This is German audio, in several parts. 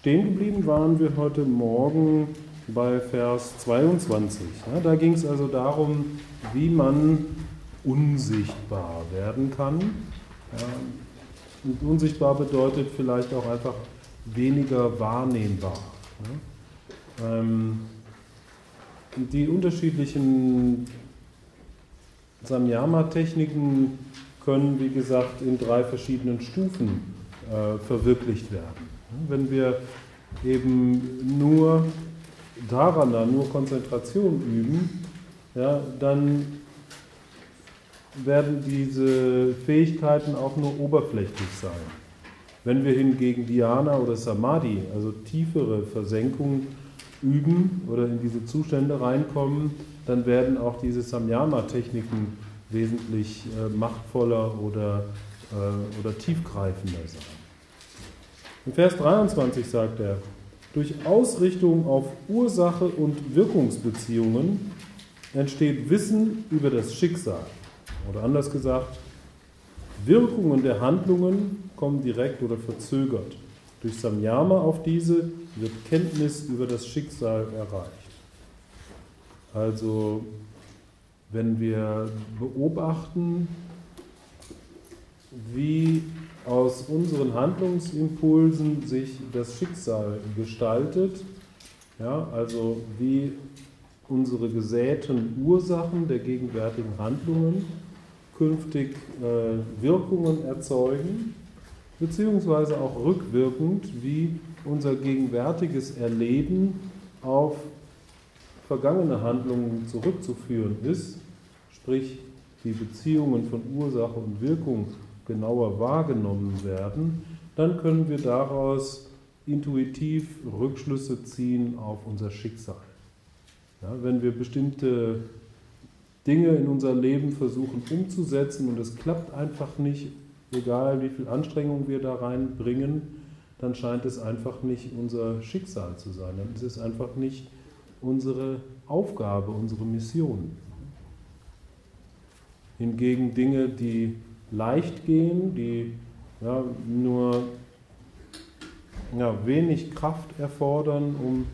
Stehen geblieben waren wir heute Morgen bei Vers 22. Ja, da ging es also darum, wie man unsichtbar werden kann. Ja, und unsichtbar bedeutet vielleicht auch einfach weniger wahrnehmbar. Ja. Ähm, die unterschiedlichen Samyama-Techniken können, wie gesagt, in drei verschiedenen Stufen äh, verwirklicht werden. Wenn wir eben nur Dharana, nur Konzentration üben, ja, dann werden diese Fähigkeiten auch nur oberflächlich sein. Wenn wir hingegen Dhyana oder Samadhi, also tiefere Versenkung üben oder in diese Zustände reinkommen, dann werden auch diese Samyama-Techniken wesentlich äh, machtvoller oder, äh, oder tiefgreifender sein. In Vers 23 sagt er, durch Ausrichtung auf Ursache und Wirkungsbeziehungen entsteht Wissen über das Schicksal. Oder anders gesagt, Wirkungen der Handlungen kommen direkt oder verzögert. Durch Samyama auf diese wird Kenntnis über das Schicksal erreicht. Also wenn wir beobachten, wie aus unseren Handlungsimpulsen sich das Schicksal gestaltet, ja, also wie unsere gesäten Ursachen der gegenwärtigen Handlungen künftig äh, Wirkungen erzeugen, beziehungsweise auch rückwirkend, wie unser gegenwärtiges Erleben auf vergangene Handlungen zurückzuführen ist, sprich die Beziehungen von Ursache und Wirkung genauer wahrgenommen werden, dann können wir daraus intuitiv Rückschlüsse ziehen auf unser Schicksal. Ja, wenn wir bestimmte Dinge in unser Leben versuchen umzusetzen und es klappt einfach nicht, egal wie viel Anstrengung wir da reinbringen, dann scheint es einfach nicht unser Schicksal zu sein. Dann ist es einfach nicht unsere Aufgabe, unsere Mission. Hingegen Dinge, die leicht gehen, die ja, nur ja, wenig Kraft erfordern, um,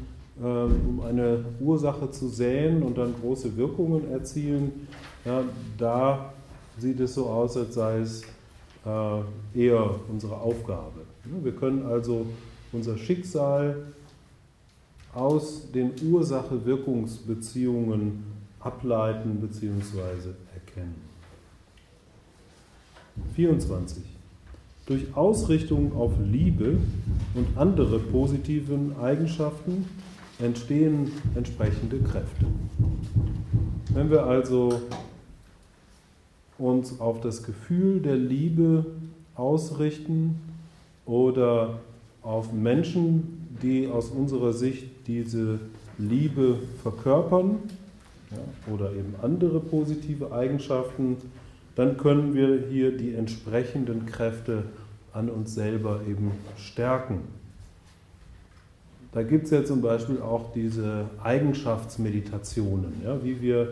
äh, um eine Ursache zu säen und dann große Wirkungen erzielen, ja, da sieht es so aus, als sei es äh, eher unsere Aufgabe. Wir können also unser Schicksal aus den Ursache-Wirkungsbeziehungen ableiten bzw. erkennen. 24. Durch Ausrichtung auf Liebe und andere positiven Eigenschaften entstehen entsprechende Kräfte. Wenn wir also uns auf das Gefühl der Liebe ausrichten oder auf Menschen, die aus unserer Sicht diese Liebe verkörpern ja, oder eben andere positive Eigenschaften, dann können wir hier die entsprechenden Kräfte an uns selber eben stärken. Da gibt es ja zum Beispiel auch diese Eigenschaftsmeditationen, ja, wie wir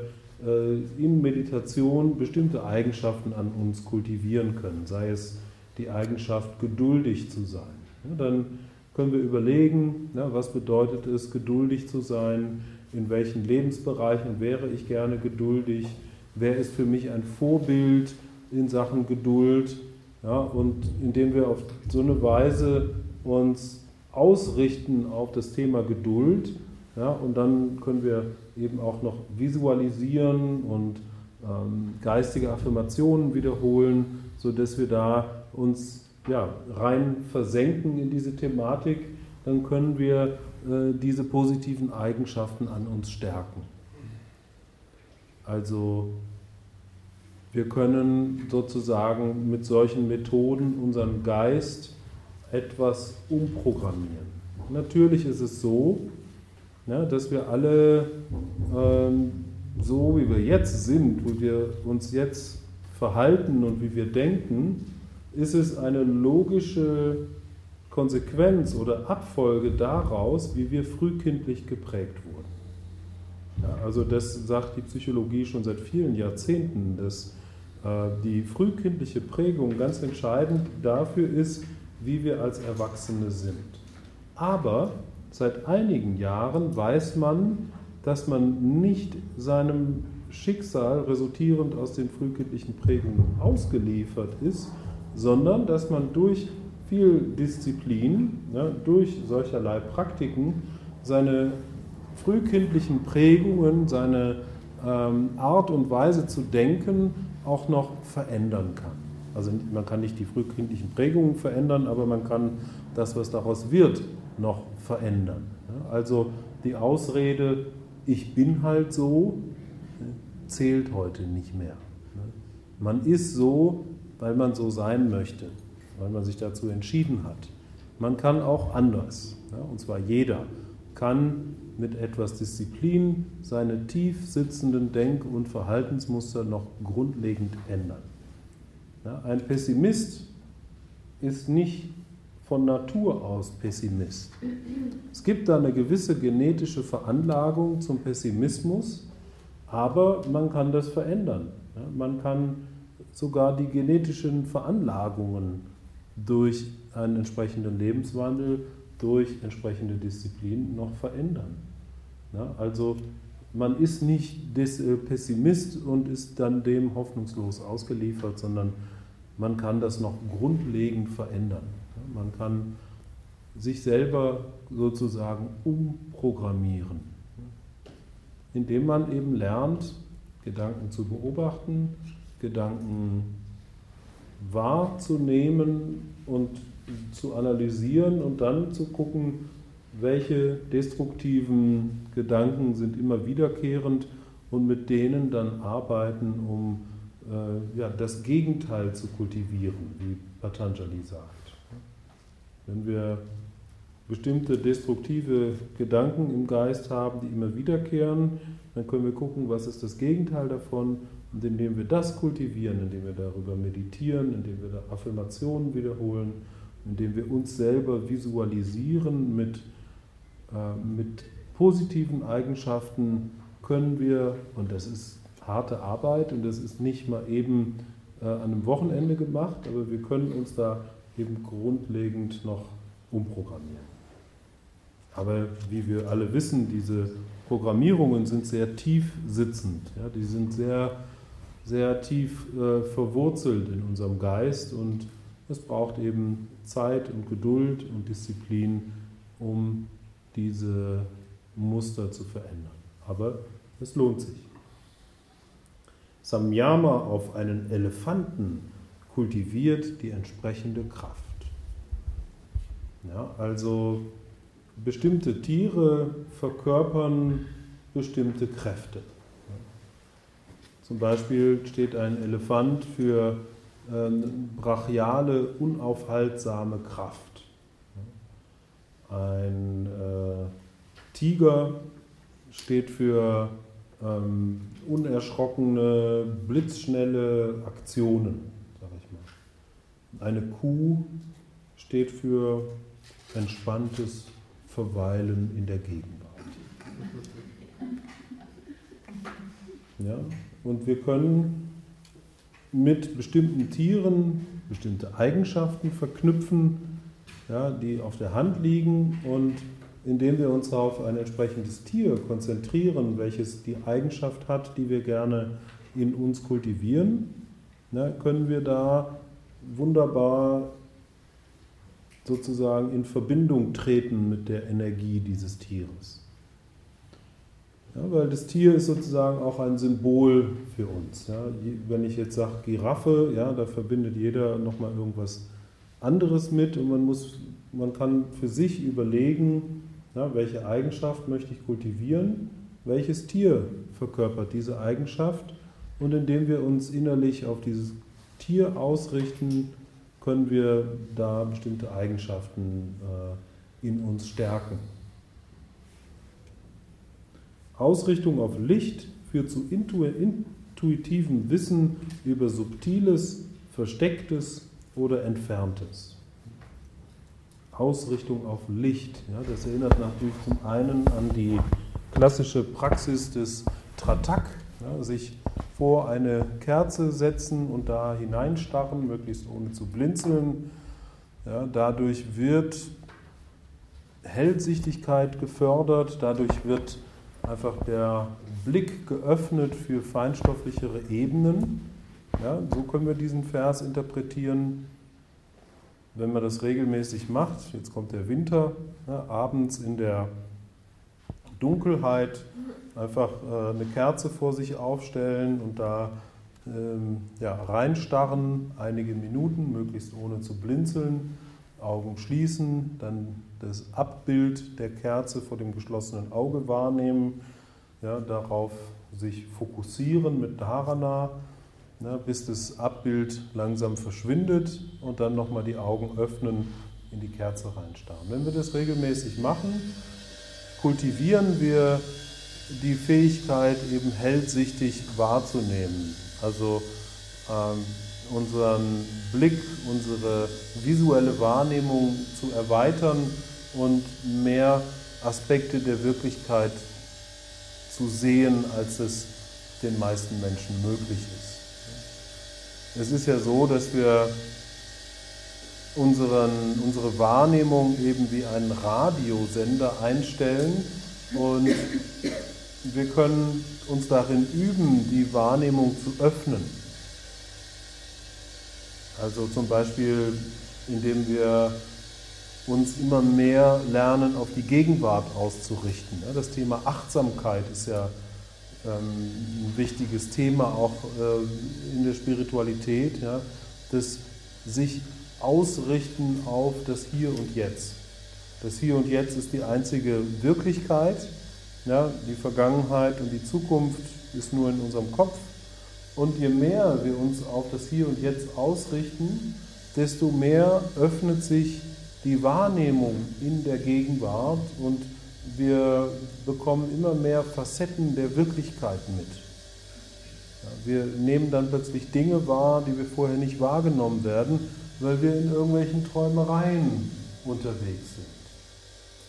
äh, in Meditation bestimmte Eigenschaften an uns kultivieren können, sei es die Eigenschaft, geduldig zu sein. Ja, dann können wir überlegen, ja, was bedeutet es, geduldig zu sein, in welchen Lebensbereichen wäre ich gerne geduldig, wer ist für mich ein Vorbild in Sachen Geduld. Ja, und indem wir auf so eine Weise uns ausrichten auf das Thema Geduld, ja, und dann können wir eben auch noch visualisieren und ähm, geistige Affirmationen wiederholen, sodass wir da uns ja, rein versenken in diese Thematik, dann können wir äh, diese positiven Eigenschaften an uns stärken. Also wir können sozusagen mit solchen Methoden unseren Geist etwas umprogrammieren. Natürlich ist es so, ja, dass wir alle ähm, so, wie wir jetzt sind, wie wir uns jetzt verhalten und wie wir denken, ist es eine logische Konsequenz oder Abfolge daraus, wie wir frühkindlich geprägt also das sagt die Psychologie schon seit vielen Jahrzehnten, dass äh, die frühkindliche Prägung ganz entscheidend dafür ist, wie wir als Erwachsene sind. Aber seit einigen Jahren weiß man, dass man nicht seinem Schicksal resultierend aus den frühkindlichen Prägungen ausgeliefert ist, sondern dass man durch viel Disziplin, ja, durch solcherlei Praktiken seine frühkindlichen Prägungen, seine ähm, Art und Weise zu denken auch noch verändern kann. Also man kann nicht die frühkindlichen Prägungen verändern, aber man kann das, was daraus wird, noch verändern. Also die Ausrede, ich bin halt so, zählt heute nicht mehr. Man ist so, weil man so sein möchte, weil man sich dazu entschieden hat. Man kann auch anders, und zwar jeder kann mit etwas Disziplin seine tief sitzenden Denk- und Verhaltensmuster noch grundlegend ändern. Ein Pessimist ist nicht von Natur aus Pessimist. Es gibt da eine gewisse genetische Veranlagung zum Pessimismus, aber man kann das verändern. Man kann sogar die genetischen Veranlagungen durch einen entsprechenden Lebenswandel, durch entsprechende Disziplin noch verändern. Also man ist nicht äh, Pessimist und ist dann dem hoffnungslos ausgeliefert, sondern man kann das noch grundlegend verändern. Man kann sich selber sozusagen umprogrammieren, indem man eben lernt, Gedanken zu beobachten, Gedanken wahrzunehmen und zu analysieren und dann zu gucken, welche destruktiven Gedanken sind immer wiederkehrend und mit denen dann arbeiten, um äh, ja, das Gegenteil zu kultivieren, wie Patanjali sagt. Wenn wir bestimmte destruktive Gedanken im Geist haben, die immer wiederkehren, dann können wir gucken, was ist das Gegenteil davon. Und indem wir das kultivieren, indem wir darüber meditieren, indem wir da Affirmationen wiederholen, indem wir uns selber visualisieren mit, äh, mit positiven Eigenschaften, können wir, und das ist harte Arbeit und das ist nicht mal eben äh, an einem Wochenende gemacht, aber wir können uns da eben grundlegend noch umprogrammieren. Aber wie wir alle wissen, diese Programmierungen sind sehr tief sitzend. Ja, die sind sehr, sehr tief äh, verwurzelt in unserem Geist und es braucht eben Zeit und Geduld und Disziplin, um diese Muster zu verändern. Aber es lohnt sich. Samyama auf einen Elefanten kultiviert die entsprechende Kraft. Ja, also bestimmte Tiere verkörpern bestimmte Kräfte. Zum Beispiel steht ein Elefant für brachiale, unaufhaltsame Kraft. Ein äh, Tiger steht für ähm, unerschrockene, blitzschnelle Aktionen eine Kuh steht für entspanntes Verweilen in der Gegenwart. Ja? Und wir können mit bestimmten Tieren bestimmte Eigenschaften verknüpfen, ja, die auf der Hand liegen und indem wir uns auf ein entsprechendes Tier konzentrieren, welches die Eigenschaft hat, die wir gerne in uns kultivieren, ja, können wir da wunderbar sozusagen in Verbindung treten mit der Energie dieses Tieres. Ja, weil das Tier ist sozusagen auch ein Symbol für uns. Ja. Wenn ich jetzt sage Giraffe, ja, da verbindet jeder nochmal irgendwas anderes mit und man, muss, man kann für sich überlegen, ja, welche Eigenschaft möchte ich kultivieren, welches Tier verkörpert diese Eigenschaft und indem wir uns innerlich auf dieses Tier ausrichten, können wir da bestimmte Eigenschaften äh, in uns stärken. Ausrichtung auf Licht führt zu intuitivem Wissen über Subtiles, Verstecktes oder Entferntes. Ausrichtung auf Licht, ja, das erinnert natürlich zum einen an die klassische Praxis des Tratak, ja, sich vor eine Kerze setzen und da hineinstarren, möglichst ohne zu blinzeln. Ja, dadurch wird Hellsichtigkeit gefördert, dadurch wird einfach der Blick geöffnet für feinstofflichere Ebenen. Ja, so können wir diesen Vers interpretieren. Wenn man das regelmäßig macht, jetzt kommt der Winter, ja, abends in der Dunkelheit einfach äh, eine Kerze vor sich aufstellen und da ähm, ja, reinstarren, einige Minuten, möglichst ohne zu blinzeln, Augen schließen, dann das Abbild der Kerze vor dem geschlossenen Auge wahrnehmen, ja, darauf sich fokussieren mit Dharana, ja, bis das Abbild langsam verschwindet und dann nochmal die Augen öffnen, in die Kerze reinstarren. Wenn wir das regelmäßig machen, kultivieren wir die Fähigkeit, eben hellsichtig wahrzunehmen. Also ähm, unseren Blick, unsere visuelle Wahrnehmung zu erweitern und mehr Aspekte der Wirklichkeit zu sehen, als es den meisten Menschen möglich ist. Es ist ja so, dass wir unseren, unsere Wahrnehmung eben wie einen Radiosender einstellen und wir können uns darin üben, die Wahrnehmung zu öffnen. Also zum Beispiel, indem wir uns immer mehr lernen, auf die Gegenwart auszurichten. Das Thema Achtsamkeit ist ja ähm, ein wichtiges Thema auch äh, in der Spiritualität, das sich ausrichten auf das Hier und Jetzt. Das Hier und Jetzt ist die einzige Wirklichkeit. Die Vergangenheit und die Zukunft ist nur in unserem Kopf. Und je mehr wir uns auf das Hier und Jetzt ausrichten, desto mehr öffnet sich die Wahrnehmung in der Gegenwart und wir bekommen immer mehr Facetten der Wirklichkeiten mit. wir nehmen dann plötzlich Dinge wahr, die wir vorher nicht wahrgenommen werden, weil wir in irgendwelchen Träumereien unterwegs sind.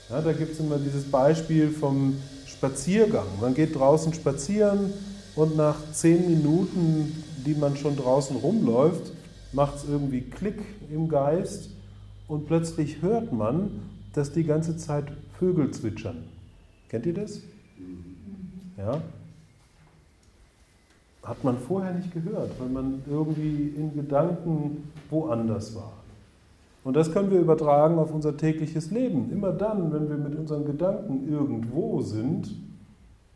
Ja, da gibt es immer dieses Beispiel vom Spaziergang. Man geht draußen spazieren und nach zehn Minuten, die man schon draußen rumläuft, macht es irgendwie Klick im Geist und plötzlich hört man, dass die ganze Zeit Vögel zwitschern. Kennt ihr das? Ja? Hat man vorher nicht gehört, weil man irgendwie in Gedanken woanders war. Und das können wir übertragen auf unser tägliches Leben. Immer dann, wenn wir mit unseren Gedanken irgendwo sind,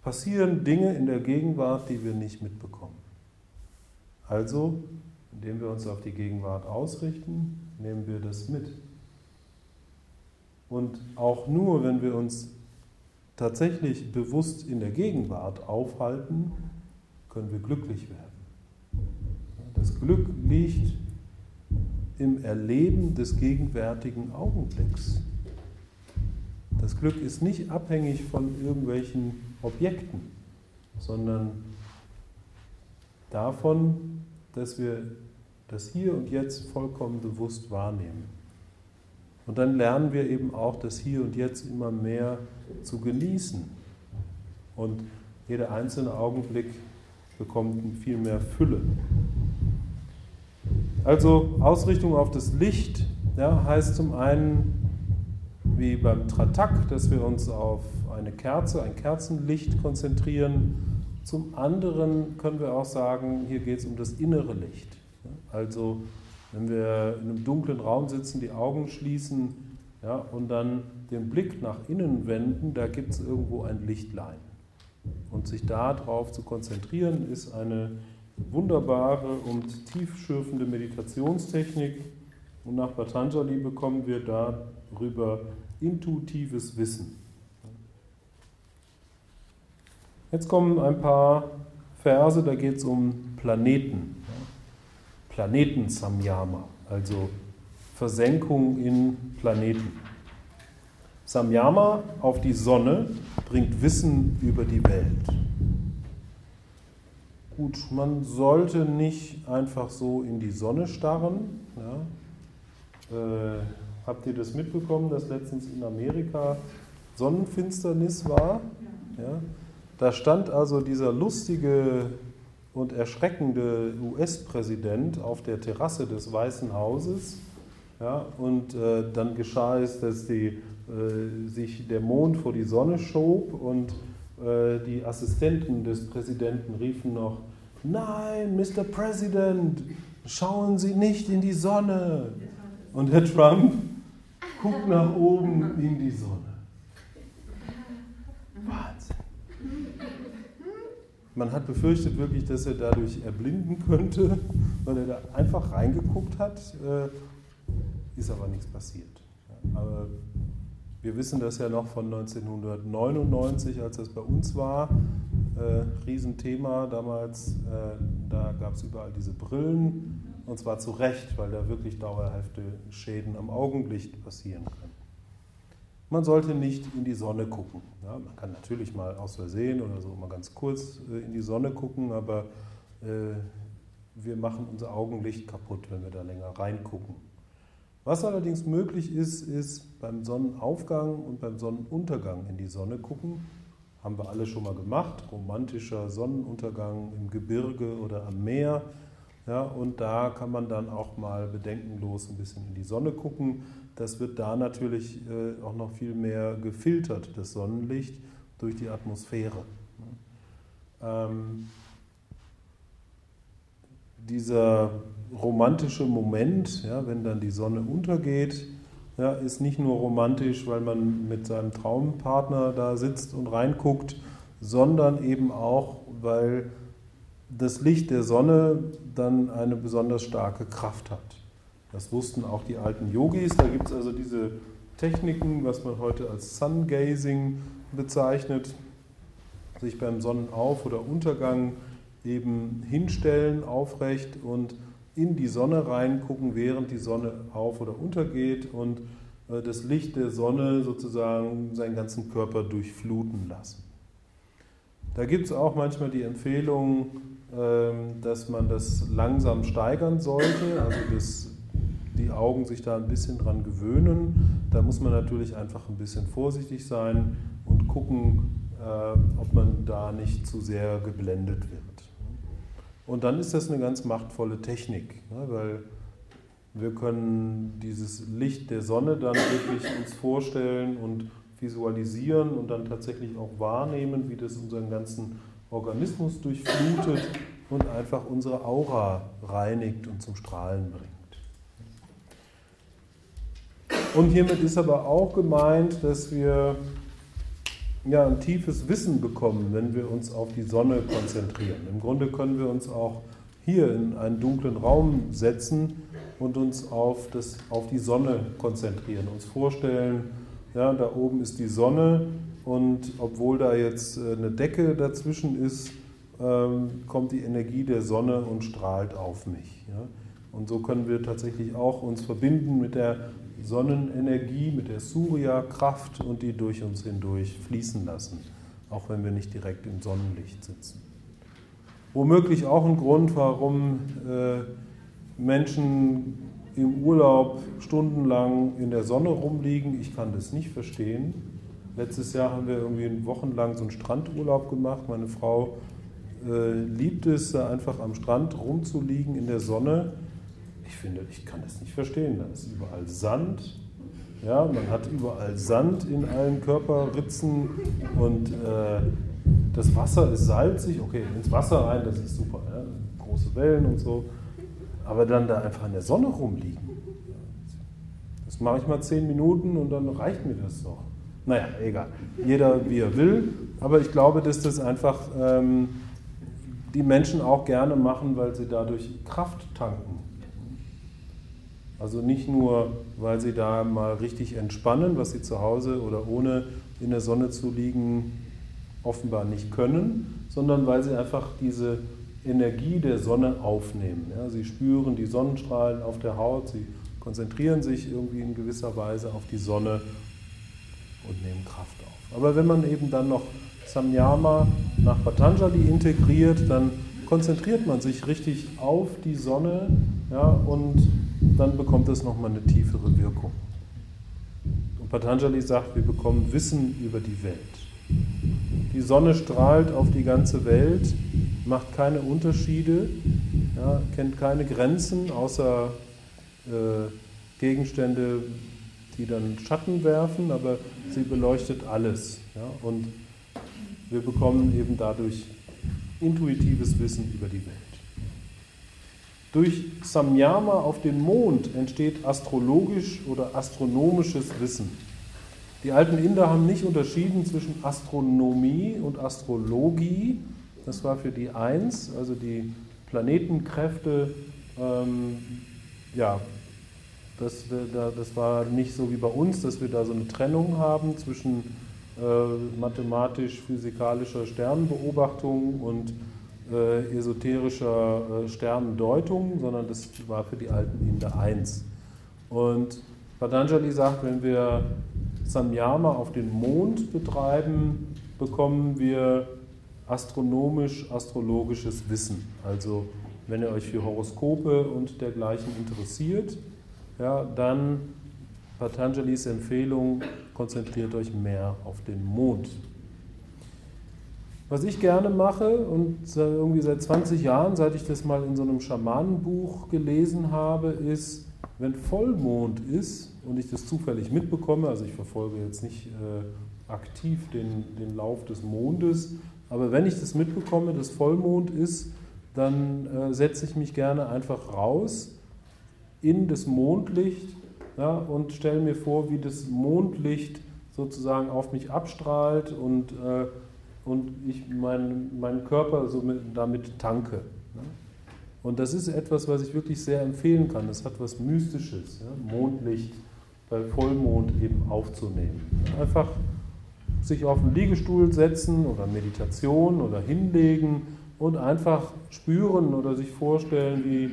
passieren Dinge in der Gegenwart, die wir nicht mitbekommen. Also, indem wir uns auf die Gegenwart ausrichten, nehmen wir das mit. Und auch nur, wenn wir uns tatsächlich bewusst in der Gegenwart aufhalten, können wir glücklich werden. Das Glück liegt im Erleben des gegenwärtigen Augenblicks. Das Glück ist nicht abhängig von irgendwelchen Objekten, sondern davon, dass wir das Hier und Jetzt vollkommen bewusst wahrnehmen. Und dann lernen wir eben auch das Hier und Jetzt immer mehr zu genießen. Und jeder einzelne Augenblick bekommt viel mehr Fülle. Also Ausrichtung auf das Licht ja, heißt zum einen, wie beim Tratak, dass wir uns auf eine Kerze, ein Kerzenlicht konzentrieren. Zum anderen können wir auch sagen, hier geht es um das innere Licht. Also wenn wir in einem dunklen Raum sitzen, die Augen schließen ja, und dann den Blick nach innen wenden, da gibt es irgendwo ein Lichtlein. Und sich darauf zu konzentrieren, ist eine wunderbare und tiefschürfende Meditationstechnik. Und nach Patanjali bekommen wir darüber intuitives Wissen. Jetzt kommen ein paar Verse, da geht es um Planeten. Planeten-Samyama, also Versenkung in Planeten. Samyama auf die Sonne bringt Wissen über die Welt. Gut, man sollte nicht einfach so in die Sonne starren. Ja. Äh, habt ihr das mitbekommen, dass letztens in Amerika Sonnenfinsternis war? Ja. Da stand also dieser lustige und erschreckende US-Präsident auf der Terrasse des Weißen Hauses. Ja, und äh, dann geschah es, dass die äh, sich der Mond vor die Sonne schob und äh, die Assistenten des Präsidenten riefen noch, nein, Mr. President, schauen Sie nicht in die Sonne. Und Herr Trump guckt nach oben in die Sonne. Man hat befürchtet wirklich, dass er dadurch erblinden könnte, weil er da einfach reingeguckt hat. Äh, ist aber nichts passiert. Aber wir wissen das ja noch von 1999, als das bei uns war. Äh, Riesenthema damals. Äh, da gab es überall diese Brillen. Und zwar zu Recht, weil da wirklich dauerhafte Schäden am Augenlicht passieren können. Man sollte nicht in die Sonne gucken. Ja, man kann natürlich mal aus Versehen oder so mal ganz kurz äh, in die Sonne gucken, aber äh, wir machen unser Augenlicht kaputt, wenn wir da länger reingucken. Was allerdings möglich ist, ist beim Sonnenaufgang und beim Sonnenuntergang in die Sonne gucken. Haben wir alle schon mal gemacht. Romantischer Sonnenuntergang im Gebirge oder am Meer. Ja, und da kann man dann auch mal bedenkenlos ein bisschen in die Sonne gucken. Das wird da natürlich äh, auch noch viel mehr gefiltert, das Sonnenlicht, durch die Atmosphäre. Ähm, dieser romantische Moment, ja, wenn dann die Sonne untergeht, ja, ist nicht nur romantisch, weil man mit seinem Traumpartner da sitzt und reinguckt, sondern eben auch, weil das Licht der Sonne dann eine besonders starke Kraft hat. Das wussten auch die alten Yogis. Da gibt es also diese Techniken, was man heute als Sun Gazing bezeichnet, sich beim Sonnenauf- oder Untergang eben hinstellen, aufrecht und in die Sonne reingucken, während die Sonne auf oder untergeht und äh, das Licht der Sonne sozusagen seinen ganzen Körper durchfluten lassen. Da gibt es auch manchmal die Empfehlung, dass man das langsam steigern sollte, also dass die Augen sich da ein bisschen dran gewöhnen. Da muss man natürlich einfach ein bisschen vorsichtig sein und gucken, äh, ob man da nicht zu sehr geblendet wird. Und dann ist das eine ganz machtvolle Technik, ne, weil wir können dieses Licht der Sonne dann wirklich uns vorstellen und visualisieren und dann tatsächlich auch wahrnehmen, wie das unseren ganzen Organismus durchflutet und einfach unsere Aura reinigt und zum Strahlen bringt. Und hiermit ist aber auch gemeint, dass wir ja, ein tiefes Wissen bekommen, wenn wir uns auf die Sonne konzentrieren. Im Grunde können wir uns auch hier in einen dunklen Raum setzen und uns auf, das, auf die Sonne konzentrieren, uns vorstellen, ja, da oben ist die Sonne und obwohl da jetzt äh, eine Decke dazwischen ist, ähm, kommt die Energie der Sonne und strahlt auf mich. Und so können wir tatsächlich auch uns verbinden mit der Sonnenenergie, mit der Surya-Kraft und die durch uns hindurch fließen lassen, auch wenn wir nicht direkt im Sonnenlicht sitzen. Womöglich auch ein Grund, warum äh, Menschen im Urlaub stundenlang in der Sonne rumliegen. Ich kann das nicht verstehen. Letztes Jahr haben wir irgendwie wochenlang so einen Strandurlaub gemacht. Meine Frau äh, liebt es, da einfach am Strand rumzuliegen in der Sonne ich finde, ich kann das nicht verstehen. Da ist überall Sand. Ja, man hat überall Sand in allen Körperritzen und äh, das Wasser ist salzig. Okay, ins Wasser rein, das ist super. Ja? Große Wellen und so. Aber dann da einfach in der Sonne rumliegen. Das mache ich mal zehn Minuten und dann reicht mir das doch. Naja, egal. Jeder wie er will. Aber ich glaube, dass das einfach ähm, die Menschen auch gerne machen, weil sie dadurch Kraft tanken. Also nicht nur, weil sie da mal richtig entspannen, was sie zu Hause oder ohne in der Sonne zu liegen offenbar nicht können, sondern weil sie einfach diese Energie der Sonne aufnehmen. Ja, sie spüren die Sonnenstrahlen auf der Haut, sie konzentrieren sich irgendwie in gewisser Weise auf die Sonne und nehmen Kraft auf. Aber wenn man eben dann noch Samyama nach Patanjali integriert, dann konzentriert man sich richtig auf die Sonne ja, und dann bekommt es nochmal eine tiefere Wirkung. Und Patanjali sagt, wir bekommen Wissen über die Welt. Die Sonne strahlt auf die ganze Welt, macht keine Unterschiede, ja, kennt keine Grenzen, außer äh, Gegenstände, die dann Schatten werfen, aber sie beleuchtet alles. Ja? Und wir bekommen eben dadurch intuitives Wissen über die Welt. Durch Samyama auf den Mond entsteht astrologisch oder astronomisches Wissen. Die alten Inder haben nicht unterschieden zwischen Astronomie und Astrologie. Das war für die eins, also die Planetenkräfte, ähm, ja, das, das war nicht so wie bei uns, dass wir da so eine Trennung haben zwischen äh, mathematisch-physikalischer Sternenbeobachtung und äh, esoterischer äh, Sternendeutung, sondern das war für die alten Inder eins. Und Patanjali sagt, wenn wir Samyama auf den Mond betreiben, bekommen wir astronomisch-astrologisches Wissen. Also wenn ihr euch für Horoskope und dergleichen interessiert, ja, dann Patanjalis Empfehlung, konzentriert euch mehr auf den Mond. Was ich gerne mache und irgendwie seit 20 Jahren, seit ich das mal in so einem Schamanenbuch gelesen habe, ist, wenn Vollmond ist und ich das zufällig mitbekomme, also ich verfolge jetzt nicht äh, aktiv den, den Lauf des Mondes, aber wenn ich das mitbekomme, dass Vollmond ist, dann äh, setze ich mich gerne einfach raus in das Mondlicht ja, und stelle mir vor, wie das Mondlicht sozusagen auf mich abstrahlt und, äh, und ich meinen mein Körper so mit, damit tanke. Ja. Und das ist etwas, was ich wirklich sehr empfehlen kann. Das hat was Mystisches, ja, Mondlicht bei Vollmond eben aufzunehmen. Einfach sich auf einen Liegestuhl setzen oder Meditation oder hinlegen und einfach spüren oder sich vorstellen, wie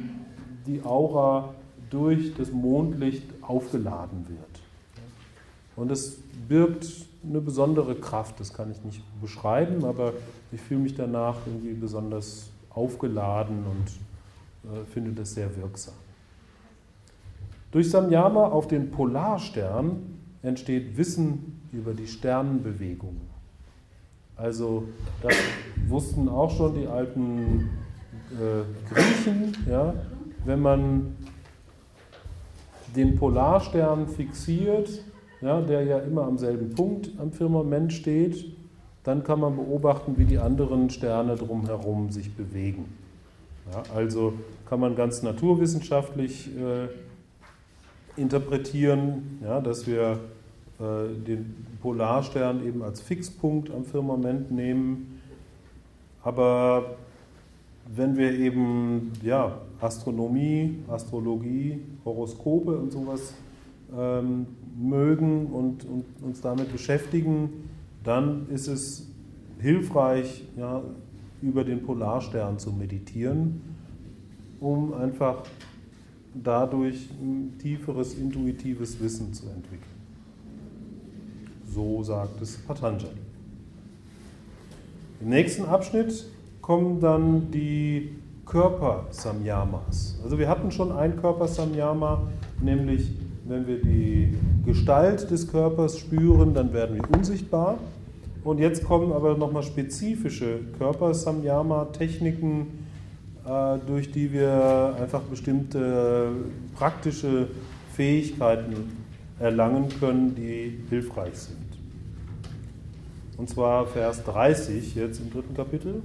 die Aura durch das Mondlicht aufgeladen wird. Und es birgt eine besondere Kraft, das kann ich nicht beschreiben, aber ich fühle mich danach irgendwie besonders aufgeladen und äh, finde das sehr wirksam. Durch Samyama auf den Polarstern entsteht Wissen über die Sternenbewegung. Also das wussten auch schon die alten äh, Griechen, ja, wenn man den Polarstern fixiert, ja, der ja immer am selben Punkt am Firmament steht, dann kann man beobachten, wie die anderen Sterne drumherum sich bewegen. Ja, also kann man ganz naturwissenschaftlich äh, interpretieren, ja, dass wir äh, den Polarstern eben als Fixpunkt am Firmament nehmen. Aber wenn wir eben ja, Astronomie, Astrologie, Horoskope und sowas ähm, mögen und, und, uns damit beschäftigen, dann ist es hilfreich, ja, über den Polarstern zu meditieren, um einfach dadurch ein tieferes intuitives Wissen zu entwickeln. So sagt es Patanjali. Im nächsten Abschnitt kommen dann die Körper-Samyamas. Also wir hatten schon ein Körper-Samyama, nämlich wenn wir die Gestalt des Körpers spüren, dann werden wir unsichtbar. Und jetzt kommen aber nochmal spezifische Körper-Samyama-Techniken, äh, durch die wir einfach bestimmte praktische Fähigkeiten erlangen können, die hilfreich sind. Und zwar Vers 30 jetzt im dritten Kapitel.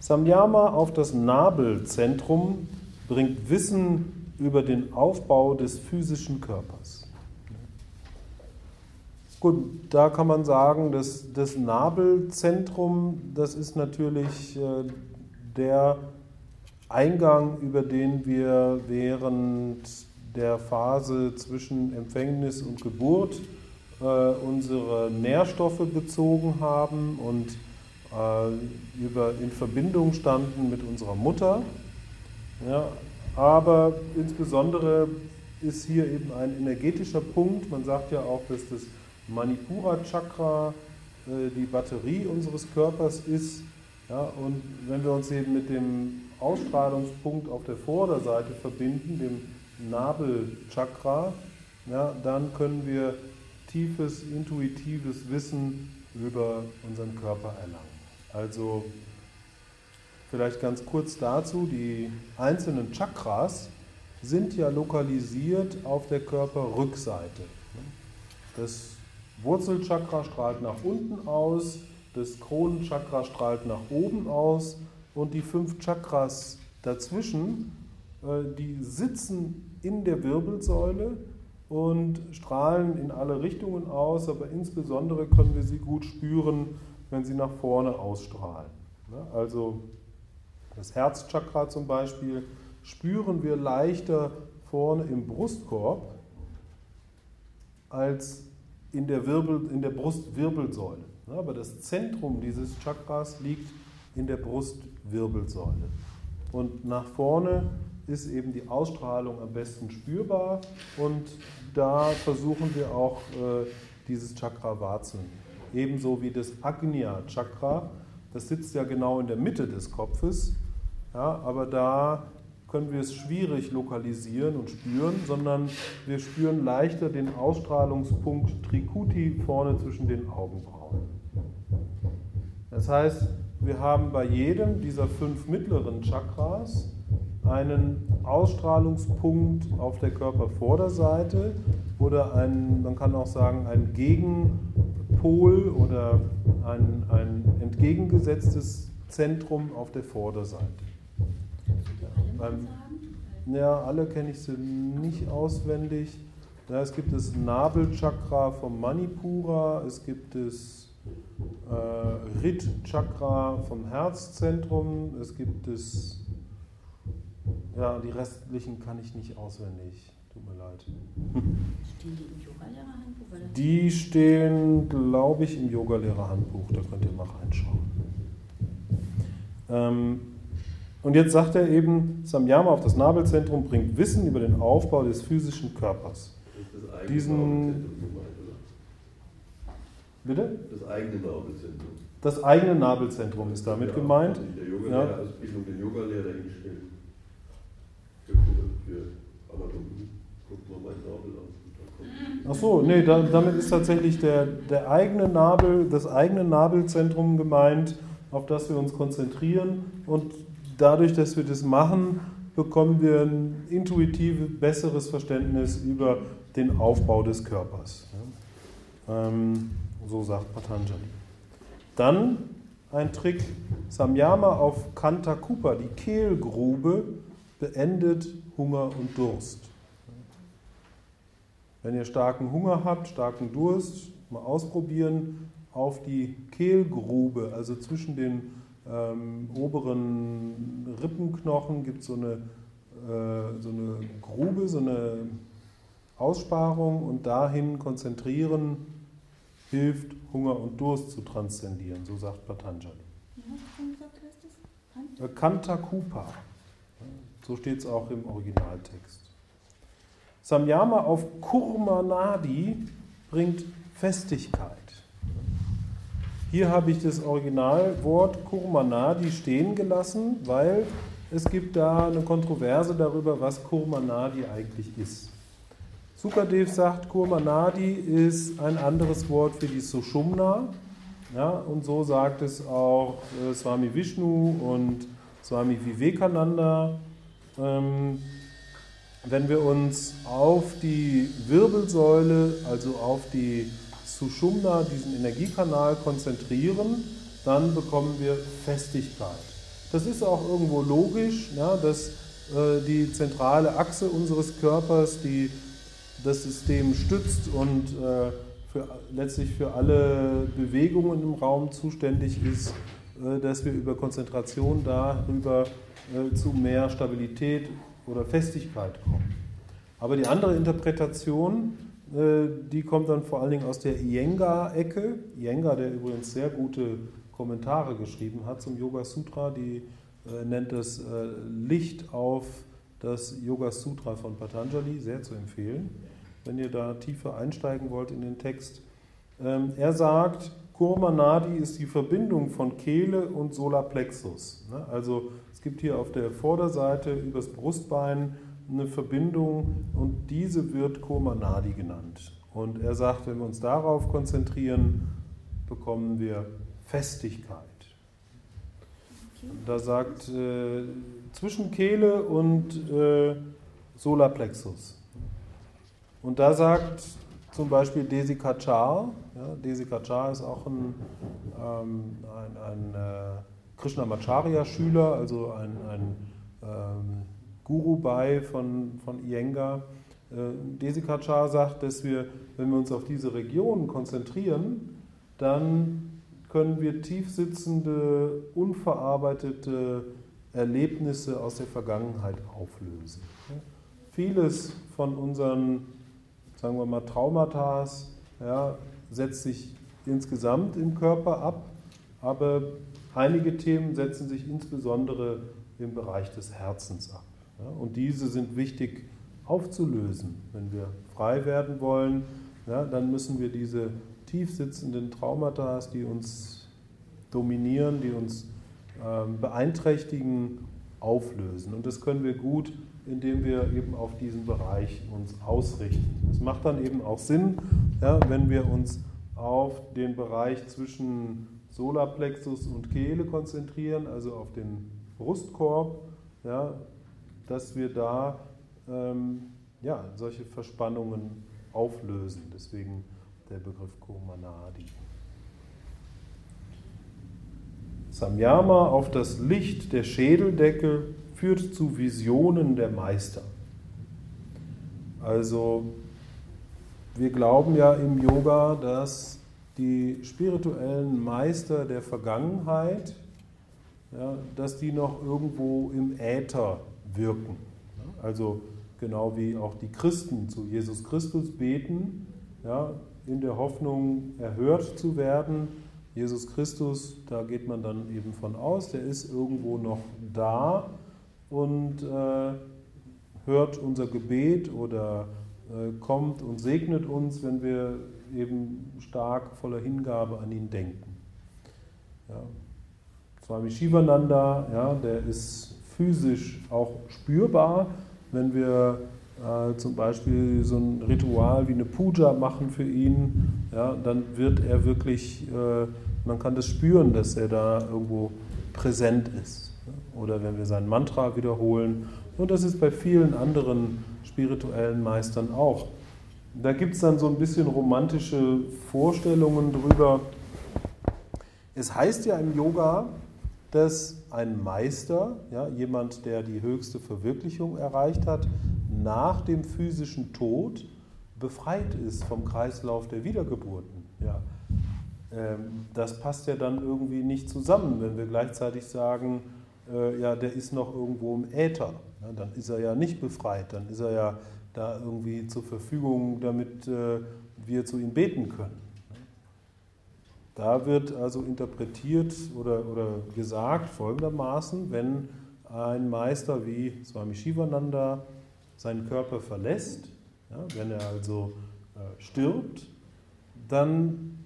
Samyama auf das Nabelzentrum bringt Wissen über den Aufbau des physischen Körpers. Gut, da kann man sagen, dass das Nabelzentrum, das ist natürlich äh, der Eingang, über den wir während der Phase zwischen Empfängnis und Geburt äh, unsere Nährstoffe bezogen haben und über, in Verbindung standen mit unserer Mutter. Ja, aber insbesondere ist hier eben ein energetischer Punkt. Man sagt ja auch, dass das Manipura Chakra äh, die Batterie unseres Körpers ist. Ja, und wenn wir uns eben mit dem Ausstrahlungspunkt auf der Vorderseite verbinden, dem Nabelchakra, ja, dann können wir tiefes, intuitives Wissen über unseren Körper erlangen. Also vielleicht ganz kurz dazu, die einzelnen Chakras sind ja lokalisiert auf der Körperrückseite. Das Wurzelchakra strahlt nach unten aus, das Kronenchakra strahlt nach oben aus und die fünf Chakras dazwischen, äh, die sitzen in der Wirbelsäule und strahlen in alle Richtungen aus, aber insbesondere können wir sie gut spüren, wenn sie nach vorne ausstrahlen. Also das Herzchakra zum Beispiel spüren wir leichter vorne im Brustkorb als in der, Wirbel, in der Brustwirbelsäule. Aber das Zentrum dieses Chakras liegt in der Brustwirbelsäule. Und nach vorne ist eben die Ausstrahlung am besten spürbar und da versuchen wir auch äh, dieses Chakra wahrzunehmen. Ebenso wie das Agnya Chakra, das sitzt ja genau in der Mitte des Kopfes, ja, aber da können wir es schwierig lokalisieren und spüren, sondern wir spüren leichter den Ausstrahlungspunkt Trikuti vorne zwischen den Augenbrauen. Das heißt, wir haben bei jedem dieser fünf mittleren Chakras einen Ausstrahlungspunkt auf der Körpervorderseite oder ein, man kann auch sagen, ein Gegenpol oder ein, ein entgegengesetztes Zentrum auf der Vorderseite. Beim, ja, alle kenne ich sie nicht auswendig. Ja, es gibt das Nabelchakra vom Manipura, es gibt das äh, Rit-Chakra vom Herzzentrum, es gibt das, ja, die restlichen kann ich nicht auswendig. Tut mir leid. Stehen die im Yogalehrerhandbuch? Die stehen, glaube ich, im Yogalehrerhandbuch. Da könnt ihr mal reinschauen. Ähm, und jetzt sagt er eben, Samyama auf das Nabelzentrum bringt Wissen über den Aufbau des physischen Körpers. Das Diesen. Bitte? Das eigene Nabelzentrum. Das eigene Nabelzentrum ist damit ja, gemeint. In der Yoga-Ausbildung ja. den Yogalehrer hinstellen. Für, für Anatomie an. Ach so, nee, da, damit ist tatsächlich der, der eigene Nabel, das eigene Nabelzentrum gemeint, auf das wir uns konzentrieren und dadurch, dass wir das machen, bekommen wir ein intuitiv besseres Verständnis über den Aufbau des Körpers. Ähm, so sagt Patanjali. Dann ein Trick, Samyama auf Kantakupa, die Kehlgrube, beendet Hunger und Durst. Wenn ihr starken Hunger habt, starken Durst, mal ausprobieren, auf die Kehlgrube, also zwischen den ähm, oberen Rippenknochen gibt so es äh, so eine Grube, so eine Aussparung und dahin konzentrieren hilft, Hunger und Durst zu transzendieren, so sagt Patanjali. Kantakupa. So steht es auch im Originaltext. Samyama auf Kurmanadi bringt Festigkeit. Hier habe ich das Originalwort Kurmanadi stehen gelassen, weil es gibt da eine Kontroverse darüber, was Kurmanadi eigentlich ist. Sukadev sagt, Kurmanadi ist ein anderes Wort für die Sushumna. Ja, und so sagt es auch äh, Swami Vishnu und Swami Vivekananda. Ähm, wenn wir uns auf die Wirbelsäule, also auf die Sushumna, diesen Energiekanal konzentrieren, dann bekommen wir Festigkeit. Das ist auch irgendwo logisch, ja, dass äh, die zentrale Achse unseres Körpers, die das System stützt und äh, für, letztlich für alle Bewegungen im Raum zuständig ist, äh, dass wir über Konzentration darüber äh, zu mehr Stabilität oder Festigkeit kommen. Aber die andere Interpretation äh, die kommt dann vor allen Dingen aus der Iyengar-Ecke. Iyengar, der übrigens sehr gute Kommentare geschrieben hat zum Yoga Sutra, die äh, nennt es äh, Licht auf das Yoga Sutra von Patanjali, sehr zu empfehlen, wenn ihr da tiefer einsteigen wollt in den Text. Ähm, er sagt, Kurma Nadi ist die Verbindung von Kehle und Solarplexus. Ne? Also es gibt hier auf der Vorderseite übers Brustbein eine Verbindung und diese wird Komanadi genannt. Und er sagt, wenn wir uns darauf konzentrieren, bekommen wir Festigkeit. Da sagt äh, zwischen Kehle und äh, Solarplexus. Und da sagt zum Beispiel Desi Kachar. Ja, Desi Kachar ist auch ein, ähm, ein, ein äh, Krishnamacharya-Schüler, also ein, ein ähm, Guru-Bai von, von Iyengar. Äh, Desi Kachar sagt, dass wir, wenn wir uns auf diese Region konzentrieren, dann können wir tiefsitzende, unverarbeitete Erlebnisse aus der Vergangenheit auflösen. Vieles von unseren, sagen wir mal, Traumata ja, setzt sich insgesamt im Körper ab, aber einige Themen setzen sich insbesondere im Bereich des Herzens ab. Ja, und diese sind wichtig aufzulösen. Wenn wir frei werden wollen, ja, dann müssen wir diese tief sitzenden Traumata, die uns dominieren, die uns ähm, beeinträchtigen, auflösen. Und das können wir gut, indem wir eben auf diesen Bereich uns ausrichten. Es macht dann eben auch Sinn, ja, wenn wir uns auf den Bereich zwischen Solarplexus und Kehle konzentrieren, also auf den Brustkorb, ja, dass wir da ähm, ja, solche Verspannungen auflösen. Deswegen der Begriff Komanadi. Samyama auf das Licht der Schädeldecke führt zu Visionen der Meister. Also wir glauben ja im Yoga, dass die spirituellen Meister der Vergangenheit, ja, dass die noch irgendwo im Äther wirken. Also genau wie auch die Christen zu Jesus Christus beten, ja, in der Hoffnung erhört zu werden, Jesus Christus, da geht man dann eben von aus, der ist irgendwo noch da und äh, hört unser Gebet oder äh, kommt und segnet uns, wenn wir eben stark voller Hingabe an ihn denken. Ja. Swami Shivananda, ja, der ist physisch auch spürbar, wenn wir äh, zum Beispiel so ein Ritual wie eine Puja machen für ihn, ja, dann wird er wirklich, äh, man kann das spüren, dass er da irgendwo präsent ist. Oder wenn wir sein Mantra wiederholen. Und das ist bei vielen anderen spirituellen Meistern auch. Da gibt es dann so ein bisschen romantische Vorstellungen drüber. Es heißt ja im Yoga, dass ein Meister, ja, jemand, der die höchste Verwirklichung erreicht hat, nach dem physischen Tod befreit ist vom Kreislauf der Wiedergeburten. Ja. Ähm, das passt ja dann irgendwie nicht zusammen, wenn wir gleichzeitig sagen, äh, ja, der ist noch irgendwo im Äther. Ja, dann ist er ja nicht befreit, dann ist er ja da irgendwie zur Verfügung, damit äh, wir zu ihm beten können. Da wird also interpretiert oder, oder gesagt folgendermaßen, wenn ein Meister wie Swami Shivananda seinen Körper verlässt, ja, wenn er also äh, stirbt, dann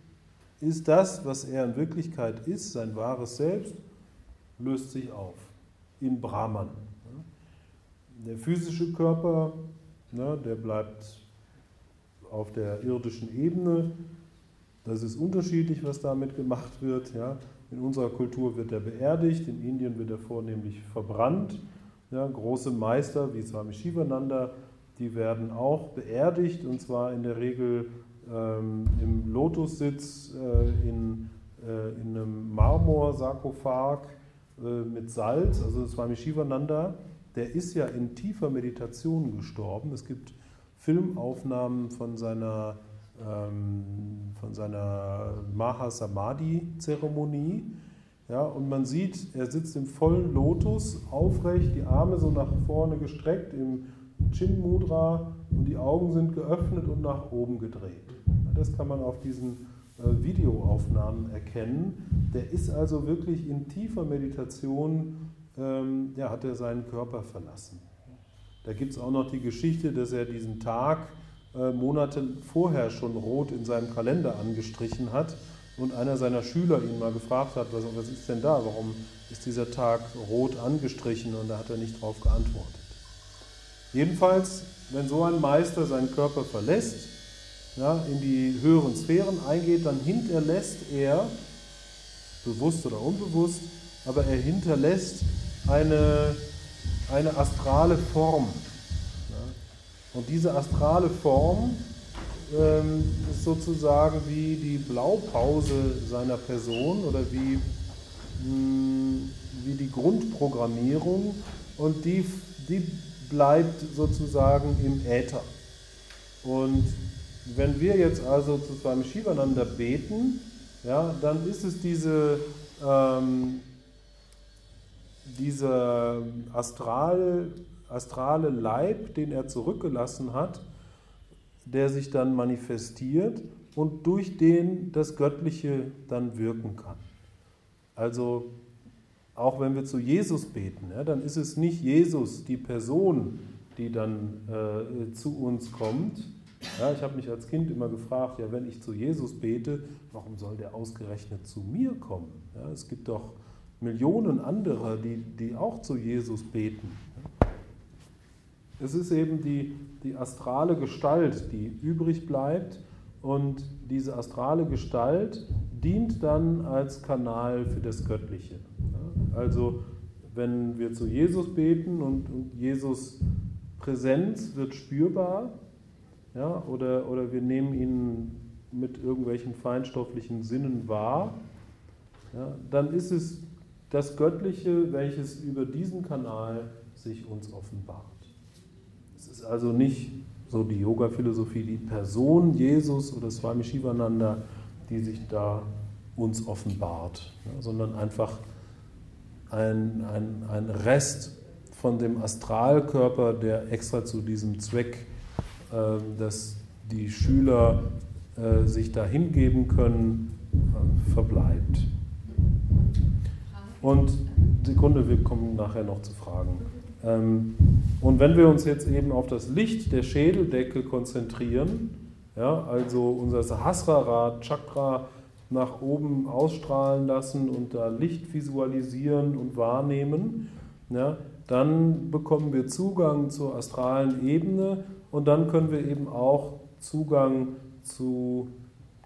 ist das, was er in Wirklichkeit ist, sein wahres Selbst, löst sich auf in Brahman. Der physische Körper, ne, der bleibt auf der irdischen Ebene. Das ist unterschiedlich, was damit gemacht wird. In unserer Kultur wird er beerdigt, in Indien wird er vornehmlich verbrannt. Große Meister wie Swami Shivananda, die werden auch beerdigt und zwar in der Regel ähm, im Lotussitz äh, in, äh, in einem Marmorsarkophag mit Salz. Also Swami Shivananda, der ist ja in tiefer Meditation gestorben. Es gibt Filmaufnahmen von seiner, ähm, seiner Mahasamadhi-Zeremonie. Ja, und man sieht, er sitzt im vollen Lotus, aufrecht, die Arme so nach vorne gestreckt im Chin Mudra und die Augen sind geöffnet und nach oben gedreht. Das kann man auf diesen äh, Videoaufnahmen erkennen. Der ist also wirklich in tiefer Meditation, ähm, ja, hat er seinen Körper verlassen. Da gibt es auch noch die Geschichte, dass er diesen Tag äh, Monate vorher schon rot in seinem Kalender angestrichen hat und einer seiner Schüler ihn mal gefragt hat, was, was ist denn da, warum ist dieser Tag rot angestrichen und da hat er nicht darauf geantwortet. Jedenfalls, wenn so ein Meister seinen Körper verlässt, ja, in die höheren Sphären eingeht, dann hinterlässt er, bewusst oder unbewusst, aber er hinterlässt eine, eine astrale Form. Ja. Und diese astrale Form ähm, ist sozusagen wie die Blaupause seiner Person oder wie, mh, wie die Grundprogrammierung und die, die bleibt sozusagen im Äther. Und wenn wir jetzt also zu Swami Shivananda beten, ja, dann ist es diese, ähm, dieser Astral, astrale Leib, den er zurückgelassen hat, der sich dann manifestiert und durch den das Göttliche dann wirken kann. Also auch wenn wir zu Jesus beten, ja, dann ist es nicht Jesus, die Person, die dann äh, zu uns kommt. Ja, ich habe mich als Kind immer gefragt, ja, wenn ich zu Jesus bete, warum soll der ausgerechnet zu mir kommen? Ja, es gibt doch Millionen anderer, die, die auch zu Jesus beten. Es ist eben die, die astrale Gestalt, die übrig bleibt und diese astrale Gestalt dient dann als Kanal für das Göttliche. Also wenn wir zu Jesus beten und, und Jesus Präsenz wird spürbar, ja, oder, oder wir nehmen ihn mit irgendwelchen feinstofflichen Sinnen wahr, ja, dann ist es das Göttliche, welches über diesen Kanal sich uns offenbart. Es ist also nicht so die Yoga-Philosophie, die Person Jesus oder Swami Shivananda, die sich da uns offenbart, ja, sondern einfach ein, ein, ein Rest von dem Astralkörper, der extra zu diesem Zweck, dass die Schüler äh, sich da hingeben können, äh, verbleibt. Und Sekunde, wir kommen nachher noch zu Fragen. Ähm, und wenn wir uns jetzt eben auf das Licht der Schädeldecke konzentrieren, ja, also unser Sahasrara Chakra nach oben ausstrahlen lassen und da Licht visualisieren und wahrnehmen, ja, dann bekommen wir Zugang zur astralen Ebene und dann können wir eben auch Zugang zu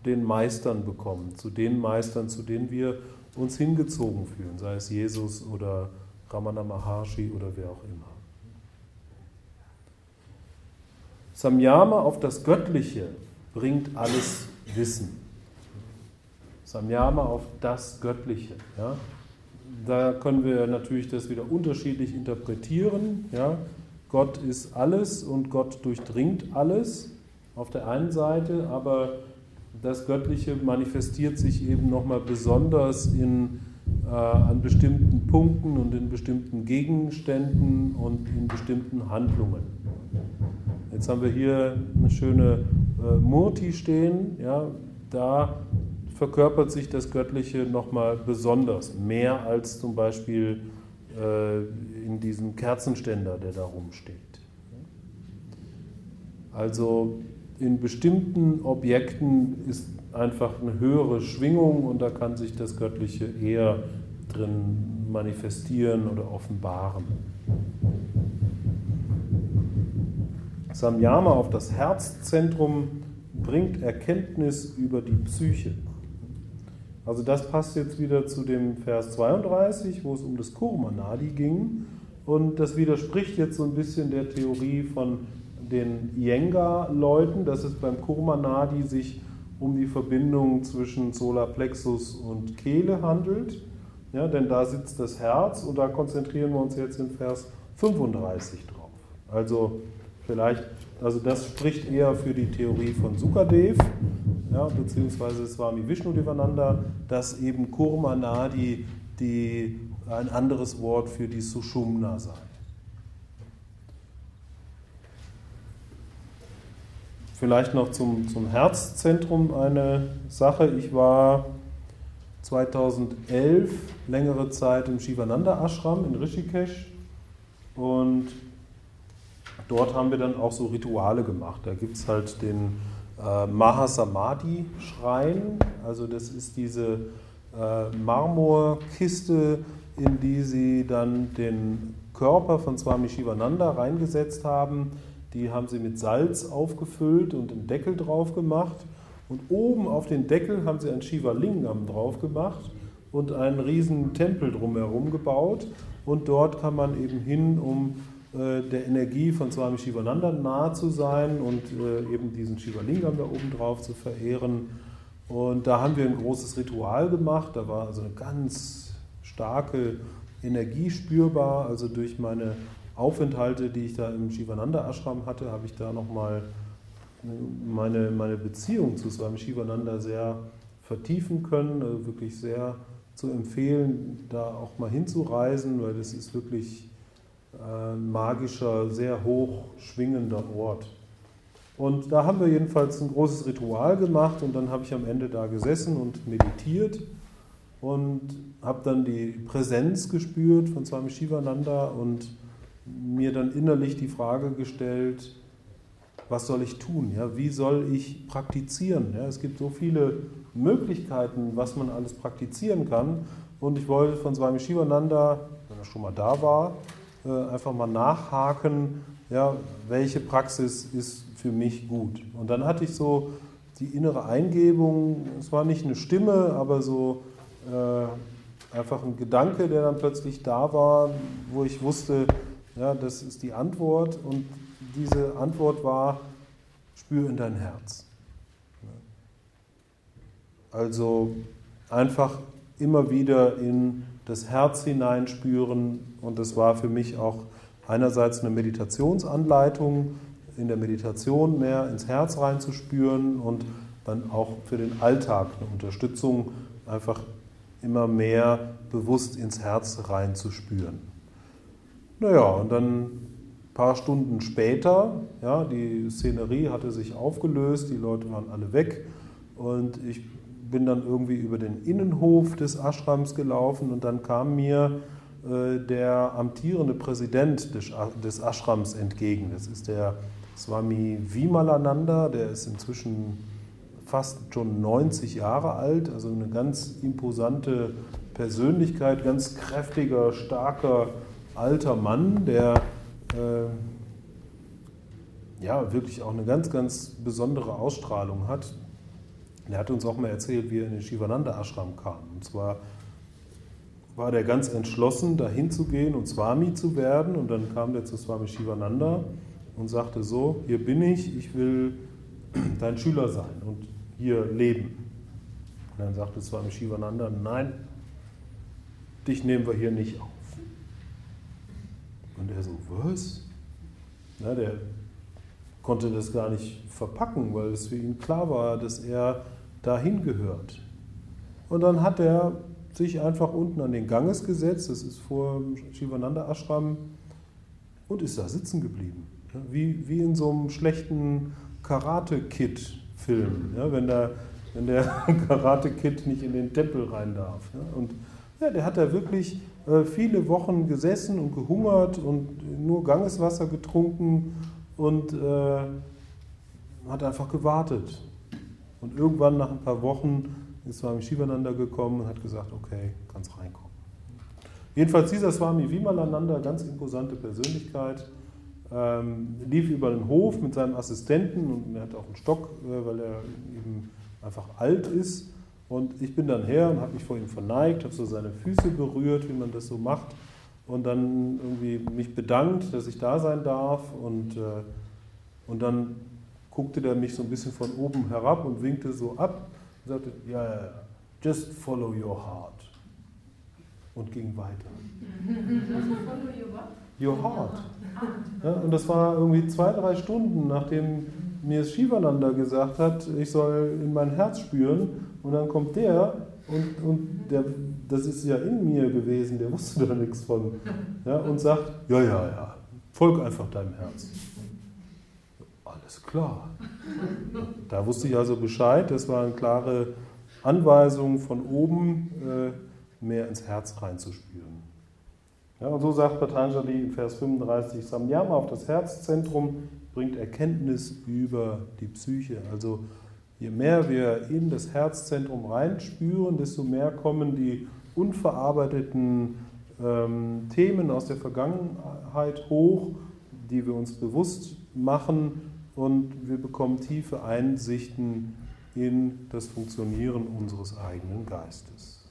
den Meistern bekommen, zu den Meistern, zu denen wir uns hingezogen fühlen, sei es Jesus oder Ramana Maharshi oder wer auch immer. Samyama auf das Göttliche bringt alles Wissen. Samyama auf das Göttliche. Ja. Da können wir natürlich das wieder unterschiedlich interpretieren. Ja. Gott ist alles und Gott durchdringt alles auf der einen Seite, aber das Göttliche manifestiert sich eben nochmal besonders in, äh, an bestimmten Punkten und in bestimmten Gegenständen und in bestimmten Handlungen. Jetzt haben wir hier eine schöne äh, Murti stehen. Ja, da verkörpert sich das Göttliche nochmal besonders, mehr als zum Beispiel äh, in diesem Kerzenständer, der da rumsteht. Also in bestimmten Objekten ist einfach eine höhere Schwingung und da kann sich das Göttliche eher drin manifestieren oder offenbaren. Samyama auf das Herzzentrum bringt Erkenntnis über die Psyche. Also das passt jetzt wieder zu dem Vers 32, wo es um das Kurmanadi ging. Und das widerspricht jetzt so ein bisschen der Theorie von den Iyengar-Leuten, dass es beim Kurmanadi sich um die Verbindung zwischen Solarplexus und Kehle handelt. Ja, denn da sitzt das Herz und da konzentrieren wir uns jetzt in Vers 35 drauf. Also vielleicht, also das spricht eher für die Theorie von Sukadev, ja, beziehungsweise Swami Vishnu Devananda, dass eben Kurma Nadi die, ein anderes Wort für die Sushumna sei. Vielleicht noch zum, zum Herzzentrum eine Sache. Ich war 2011 längere Zeit im Shivananda Ashram in Rishikesh und dort haben wir dann auch so Rituale gemacht. Da gibt es halt den äh, Mahasamadhi-Schrein. Also das ist diese äh, Marmorkiste, in die sie dann den Körper von Swami Shivananda reingesetzt haben. Die haben sie mit Salz aufgefüllt und einen Deckel drauf gemacht. Und oben auf den Deckel haben sie ein Shiva Lingam drauf gemacht und einen riesen Tempel drumherum gebaut. Und dort kann man eben hin, um der Energie von Swami Shivananda nahe zu sein und äh, eben diesen Shivalingam da oben drauf zu verehren. Und da haben wir ein großes Ritual gemacht. Da war also eine ganz starke Energie spürbar. Also durch meine Aufenthalte, die ich da im Shivananda Ashram hatte, habe ich da nochmal meine, meine Beziehung zu Swami Shivananda sehr vertiefen können. Also wirklich sehr zu empfehlen, da auch mal hinzureisen, weil das ist wirklich ein magischer, sehr hoch schwingender Ort. Und da haben wir jedenfalls ein großes Ritual gemacht und dann habe ich am Ende da gesessen und meditiert und habe dann die Präsenz gespürt von Swami Shivananda und mir dann innerlich die Frage gestellt, was soll ich tun? Ja, wie soll ich praktizieren? Ja, es gibt so viele Möglichkeiten, was man alles praktizieren kann. Und ich wollte von Swami Shivananda, wenn er schon mal da war, äh, einfach mal nachhaken, ja, welche Praxis ist für mich gut. Und dann hatte ich so die innere Eingebung, es war nicht eine Stimme, aber so äh, einfach ein Gedanke, der dann plötzlich da war, wo ich wusste, ja, das ist die Antwort. Und diese Antwort war, spür in dein Herz. Also einfach immer wieder in das Herz hineinspüren. Und das war für mich auch einerseits eine Meditationsanleitung, in der Meditation mehr ins Herz reinzuspüren und dann auch für den Alltag eine Unterstützung, einfach immer mehr bewusst ins Herz reinzuspüren. Naja, und dann ein paar Stunden später, ja, die Szenerie hatte sich aufgelöst, die Leute waren alle weg und ich bin dann irgendwie über den Innenhof des Ashrams gelaufen und dann kam mir äh, der amtierende Präsident des, des Ashrams entgegen. Das ist der Swami Vimalananda, der ist inzwischen fast schon 90 Jahre alt, also eine ganz imposante Persönlichkeit, ganz kräftiger, starker, alter Mann, der äh, ja wirklich auch eine ganz, ganz besondere Ausstrahlung hat. Er hat uns auch mal erzählt, wie er in den Shivananda Ashram kam. Und zwar war der ganz entschlossen, dahin zu gehen und Swami zu werden. Und dann kam der zu Swami Shivananda und sagte so, hier bin ich, ich will dein Schüler sein und hier leben. Und dann sagte Swami Shivananda, nein, dich nehmen wir hier nicht auf. Und er so, was? Na, der konnte das gar nicht verpacken, weil es für ihn klar war, dass er dahin gehört. Und dann hat er sich einfach unten an den Ganges gesetzt, das ist vor Shivananda Ashram, und ist da sitzen geblieben. Wie, wie in so einem schlechten Karate-Kid-Film, ja, wenn, der, wenn der Karate-Kid nicht in den Tempel rein darf. Ja. Und ja, der hat da wirklich äh, viele Wochen gesessen und gehungert und nur Gangeswasser getrunken und äh, hat einfach gewartet. Und irgendwann nach ein paar Wochen ist Swami Shivananda gekommen und hat gesagt, okay, kannst reinkommen. Jedenfalls dieser Swami Vimalananda, ganz imposante Persönlichkeit, ähm, lief über den Hof mit seinem Assistenten und er hat auch einen Stock, äh, weil er eben einfach alt ist. Und ich bin dann her und habe mich vor ihm verneigt, habe so seine Füße berührt, wie man das so macht, und dann irgendwie mich bedankt, dass ich da sein darf. Und, äh, und dann guckte der mich so ein bisschen von oben herab und winkte so ab und sagte, ja, ja, just follow your heart. Und ging weiter. Your heart. Ja, und das war irgendwie zwei, drei Stunden, nachdem mir Shivananda gesagt hat, ich soll in mein Herz spüren. Und dann kommt der und, und der, das ist ja in mir gewesen, der wusste da nichts von. Ja, und sagt, ja, ja, ja, folg einfach deinem Herz. Alles klar. Da wusste ich also Bescheid, das war eine klare Anweisung von oben, äh, mehr ins Herz reinzuspüren. Ja, und so sagt Patanjali in Vers 35, Samyama auf das Herzzentrum bringt Erkenntnis über die Psyche. Also je mehr wir in das Herzzentrum reinspüren, desto mehr kommen die unverarbeiteten ähm, Themen aus der Vergangenheit hoch, die wir uns bewusst machen und wir bekommen tiefe Einsichten in das Funktionieren unseres eigenen Geistes.